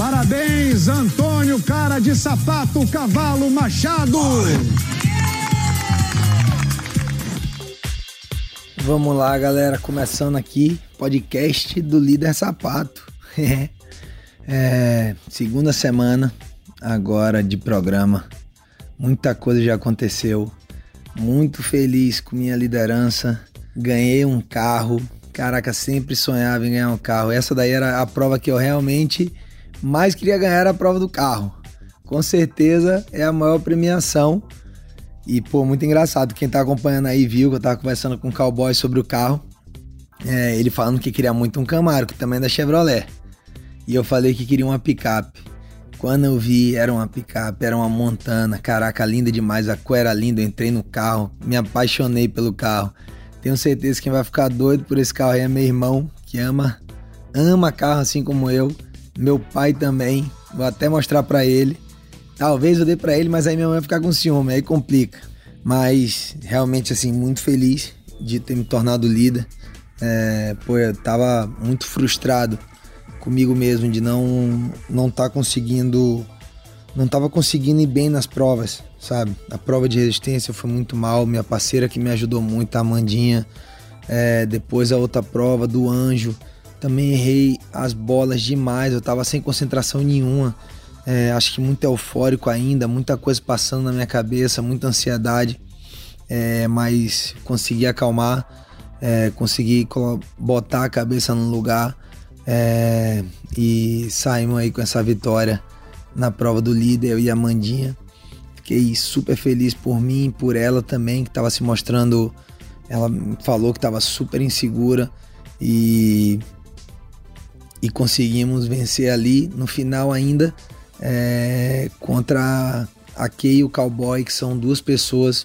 Parabéns, Antônio, cara de sapato, cavalo, machado. Vamos lá, galera, começando aqui, podcast do Líder Sapato. é, segunda semana agora de programa. Muita coisa já aconteceu. Muito feliz com minha liderança. Ganhei um carro. Caraca, sempre sonhava em ganhar um carro. Essa daí era a prova que eu realmente mais queria ganhar a prova do carro. Com certeza é a maior premiação. E, pô, muito engraçado. Quem tá acompanhando aí viu que eu tava conversando com o cowboy sobre o carro. É, ele falando que queria muito um Camaro, que também é da Chevrolet. E eu falei que queria uma picape. Quando eu vi, era uma picape, era uma montana. Caraca, linda demais. A cor era linda. Eu entrei no carro, me apaixonei pelo carro. Tenho certeza que quem vai ficar doido por esse carro aí é meu irmão, que ama, ama carro assim como eu. Meu pai também. Vou até mostrar para ele. Talvez eu dê para ele, mas aí minha mãe vai ficar com ciúme, aí complica. Mas realmente assim, muito feliz de ter me tornado líder. É, pô, eu tava muito frustrado comigo mesmo de não não estar tá conseguindo não tava conseguindo ir bem nas provas, sabe? A prova de resistência foi muito mal, minha parceira que me ajudou muito, a Amandinha. É, depois a outra prova do Anjo, também errei as bolas demais, eu tava sem concentração nenhuma. É, acho que muito eufórico ainda, muita coisa passando na minha cabeça, muita ansiedade. É, mas consegui acalmar, é, consegui botar a cabeça no lugar é, e saímos aí com essa vitória na prova do líder, eu e a Mandinha. Fiquei super feliz por mim, por ela também, que estava se mostrando. Ela falou que estava super insegura e, e conseguimos vencer ali. No final, ainda é, contra a Kay e o Cowboy, que são duas pessoas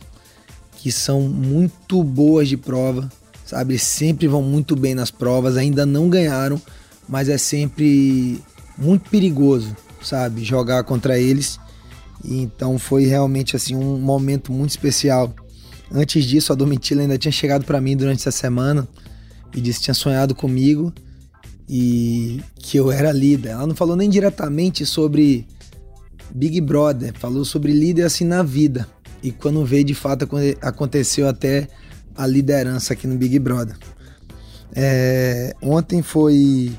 que são muito boas de prova, sabe? Sempre vão muito bem nas provas, ainda não ganharam, mas é sempre muito perigoso, sabe? Jogar contra eles. E então foi realmente assim um momento muito especial. Antes disso, a Domitila ainda tinha chegado para mim durante essa semana e disse que tinha sonhado comigo e que eu era líder. Ela não falou nem diretamente sobre Big Brother, falou sobre líder assim na vida. E quando veio de fato aconteceu até a liderança aqui no Big Brother. É, ontem foi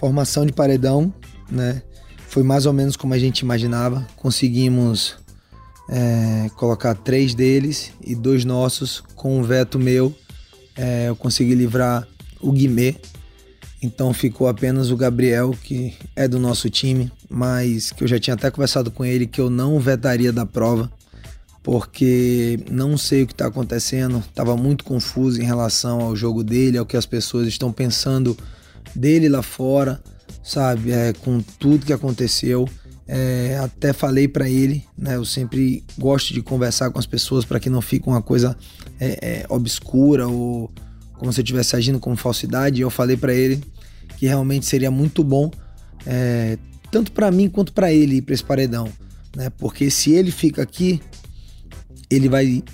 Formação de paredão, né? Foi mais ou menos como a gente imaginava. Conseguimos é, colocar três deles e dois nossos com um veto meu. É, eu consegui livrar o Guimê. Então ficou apenas o Gabriel, que é do nosso time, mas que eu já tinha até conversado com ele que eu não vetaria da prova, porque não sei o que está acontecendo. Estava muito confuso em relação ao jogo dele, ao que as pessoas estão pensando dele lá fora, sabe? É, com tudo que aconteceu. É, até falei para ele, né? Eu sempre gosto de conversar com as pessoas para que não fique uma coisa é, é, obscura ou como se eu estivesse agindo com falsidade. E eu falei para ele que realmente seria muito bom, é, tanto para mim quanto para ele ir para esse paredão, né? Porque se ele fica aqui, ele vai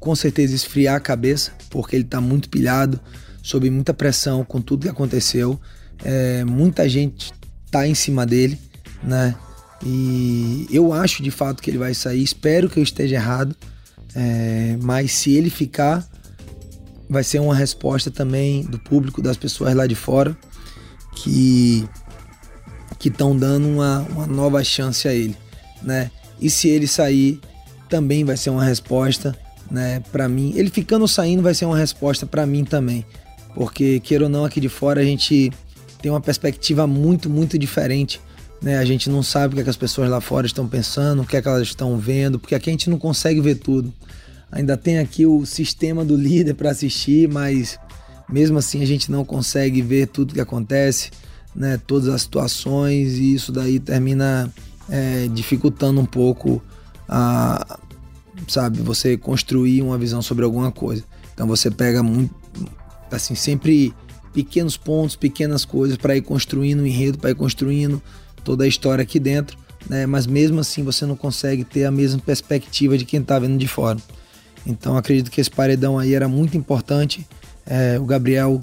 com certeza esfriar a cabeça, porque ele tá muito pilhado sob muita pressão com tudo que aconteceu. É, muita gente tá em cima dele, né? E eu acho de fato que ele vai sair. Espero que eu esteja errado. É, mas se ele ficar, vai ser uma resposta também do público, das pessoas lá de fora, que que estão dando uma, uma nova chance a ele, né? E se ele sair, também vai ser uma resposta, né? Para mim, ele ficando saindo vai ser uma resposta para mim também, porque queira ou não aqui de fora a gente tem uma perspectiva muito, muito diferente. Né? A gente não sabe o que, é que as pessoas lá fora estão pensando, o que, é que elas estão vendo, porque aqui a gente não consegue ver tudo. Ainda tem aqui o sistema do líder para assistir, mas mesmo assim a gente não consegue ver tudo que acontece, né? todas as situações, e isso daí termina é, dificultando um pouco a, sabe, você construir uma visão sobre alguma coisa. Então você pega muito, assim, sempre pequenos pontos, pequenas coisas para ir construindo o enredo, para ir construindo toda a história aqui dentro, né? Mas mesmo assim você não consegue ter a mesma perspectiva de quem está vendo de fora. Então acredito que esse paredão aí era muito importante. É, o Gabriel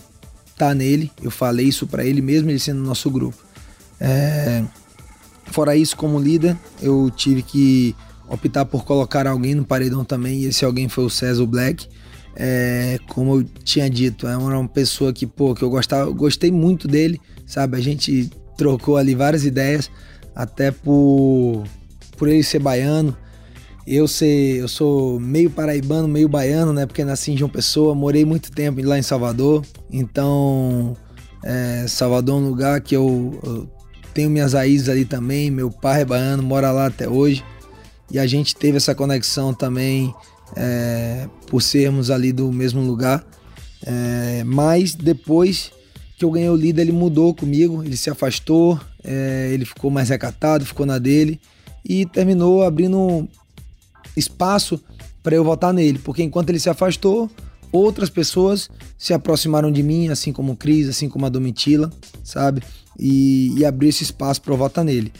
tá nele, eu falei isso para ele mesmo ele sendo no nosso grupo. É, Fora isso, como líder, eu tive que optar por colocar alguém no paredão também, e esse alguém foi o César Black. É, como eu tinha dito, é uma pessoa que, pô, que eu gostava, gostei muito dele, sabe? A gente trocou ali várias ideias, até por, por ele ser baiano. Eu eu sou meio paraibano, meio baiano, né? Porque nasci em João Pessoa, morei muito tempo lá em Salvador. Então, é, Salvador é um lugar que eu, eu tenho minhas raízes ali também. Meu pai é baiano, mora lá até hoje. E a gente teve essa conexão também é, por sermos ali do mesmo lugar. É, mas depois que eu ganhei o líder, ele mudou comigo, ele se afastou, é, ele ficou mais recatado, ficou na dele e terminou abrindo espaço para eu votar nele, porque enquanto ele se afastou, outras pessoas se aproximaram de mim, assim como o Cris, assim como a Domitila, sabe? E, e abriu esse espaço para eu votar nele.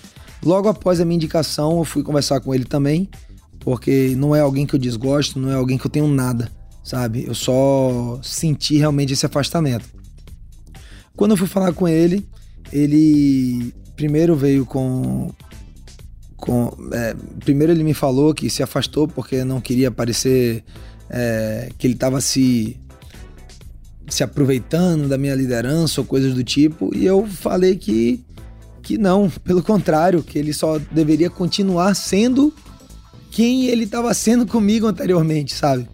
Logo após a minha indicação, eu fui conversar com ele também, porque não é alguém que eu desgosto, não é alguém que eu tenho nada, sabe? Eu só senti realmente esse afastamento. Quando eu fui falar com ele, ele primeiro veio com. Com é, primeiro ele me falou que se afastou porque não queria parecer é, que ele estava se se aproveitando da minha liderança ou coisas do tipo, e eu falei que que não, pelo contrário, que ele só deveria continuar sendo quem ele estava sendo comigo anteriormente, sabe?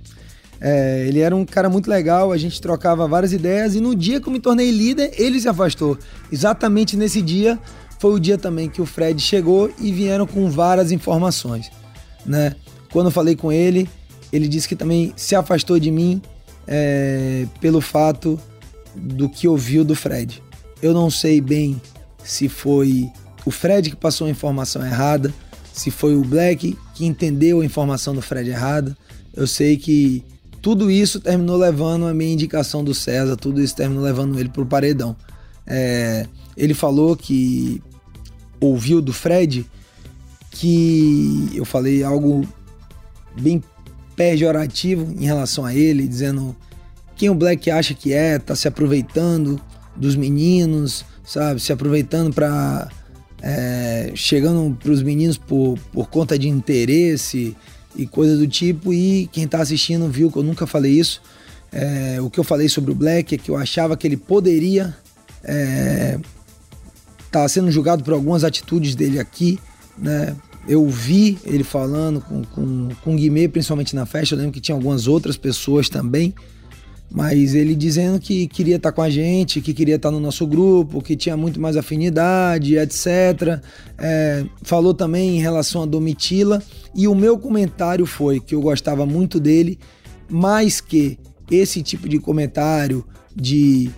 É, ele era um cara muito legal, a gente trocava várias ideias e no dia que eu me tornei líder, ele se afastou. Exatamente nesse dia foi o dia também que o Fred chegou e vieram com várias informações, né? Quando eu falei com ele, ele disse que também se afastou de mim é, pelo fato do que ouviu do Fred. Eu não sei bem se foi o Fred que passou a informação errada, se foi o Black que entendeu a informação do Fred errada. Eu sei que tudo isso terminou levando a minha indicação do César, tudo isso terminou levando ele para o paredão. É, ele falou que ouviu do Fred que eu falei algo bem pejorativo em relação a ele, dizendo quem o Black acha que é, tá se aproveitando dos meninos, sabe, se aproveitando para é, chegando para os meninos por, por conta de interesse e coisa do tipo. E quem está assistindo viu que eu nunca falei isso. É, o que eu falei sobre o Black é que eu achava que ele poderia é, tá sendo julgado por algumas atitudes dele aqui, né? Eu vi ele falando com, com, com o Guimê, principalmente na festa. Eu lembro que tinha algumas outras pessoas também mas ele dizendo que queria estar com a gente, que queria estar no nosso grupo, que tinha muito mais afinidade, etc. É, falou também em relação a Domitila. E o meu comentário foi que eu gostava muito dele, mais que esse tipo de comentário de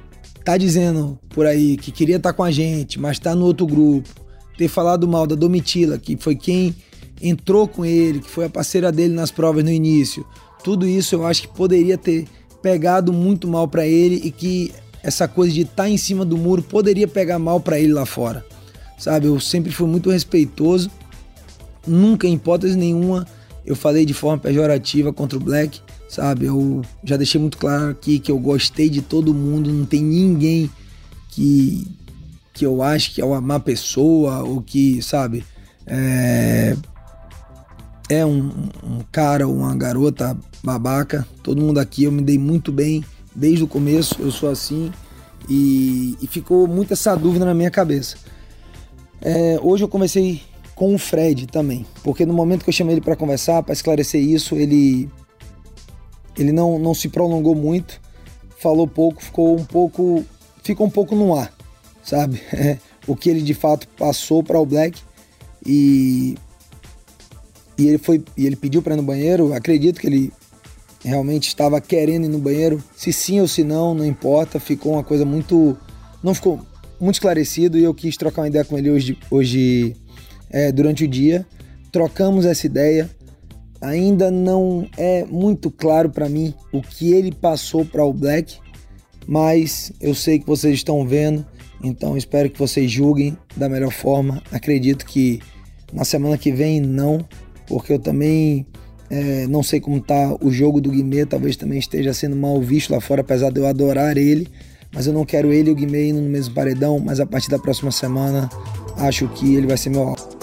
tá dizendo por aí que queria estar com a gente, mas tá no outro grupo, ter falado mal da Domitila, que foi quem entrou com ele, que foi a parceira dele nas provas no início. Tudo isso eu acho que poderia ter pegado muito mal para ele e que essa coisa de estar tá em cima do muro poderia pegar mal para ele lá fora. Sabe, eu sempre fui muito respeitoso. Nunca, em hipótese nenhuma, eu falei de forma pejorativa contra o Black, sabe? Eu já deixei muito claro aqui que eu gostei de todo mundo, não tem ninguém que que eu acho que é uma má pessoa ou que, sabe, é, é um, um cara ou uma garota babaca. Todo mundo aqui eu me dei muito bem desde o começo, eu sou assim. E, e ficou muito essa dúvida na minha cabeça. É, hoje eu conversei com o Fred também, porque no momento que eu chamei ele para conversar, para esclarecer isso, ele ele não, não se prolongou muito, falou pouco, ficou um pouco ficou um pouco no ar, sabe? O que ele de fato passou para o Black e e ele foi e ele pediu para ir no banheiro. Acredito que ele realmente estava querendo ir no banheiro. Se sim ou se não, não importa. Ficou uma coisa muito. Não ficou muito esclarecido e eu quis trocar uma ideia com ele hoje, hoje é, durante o dia. Trocamos essa ideia. Ainda não é muito claro para mim o que ele passou para o Black, mas eu sei que vocês estão vendo, então espero que vocês julguem da melhor forma. Acredito que na semana que vem não, porque eu também é, não sei como tá o jogo do Guimê, talvez também esteja sendo mal visto lá fora, apesar de eu adorar ele. Mas eu não quero ele e o Guimê indo no mesmo paredão, mas a partir da próxima semana acho que ele vai ser meu alvo.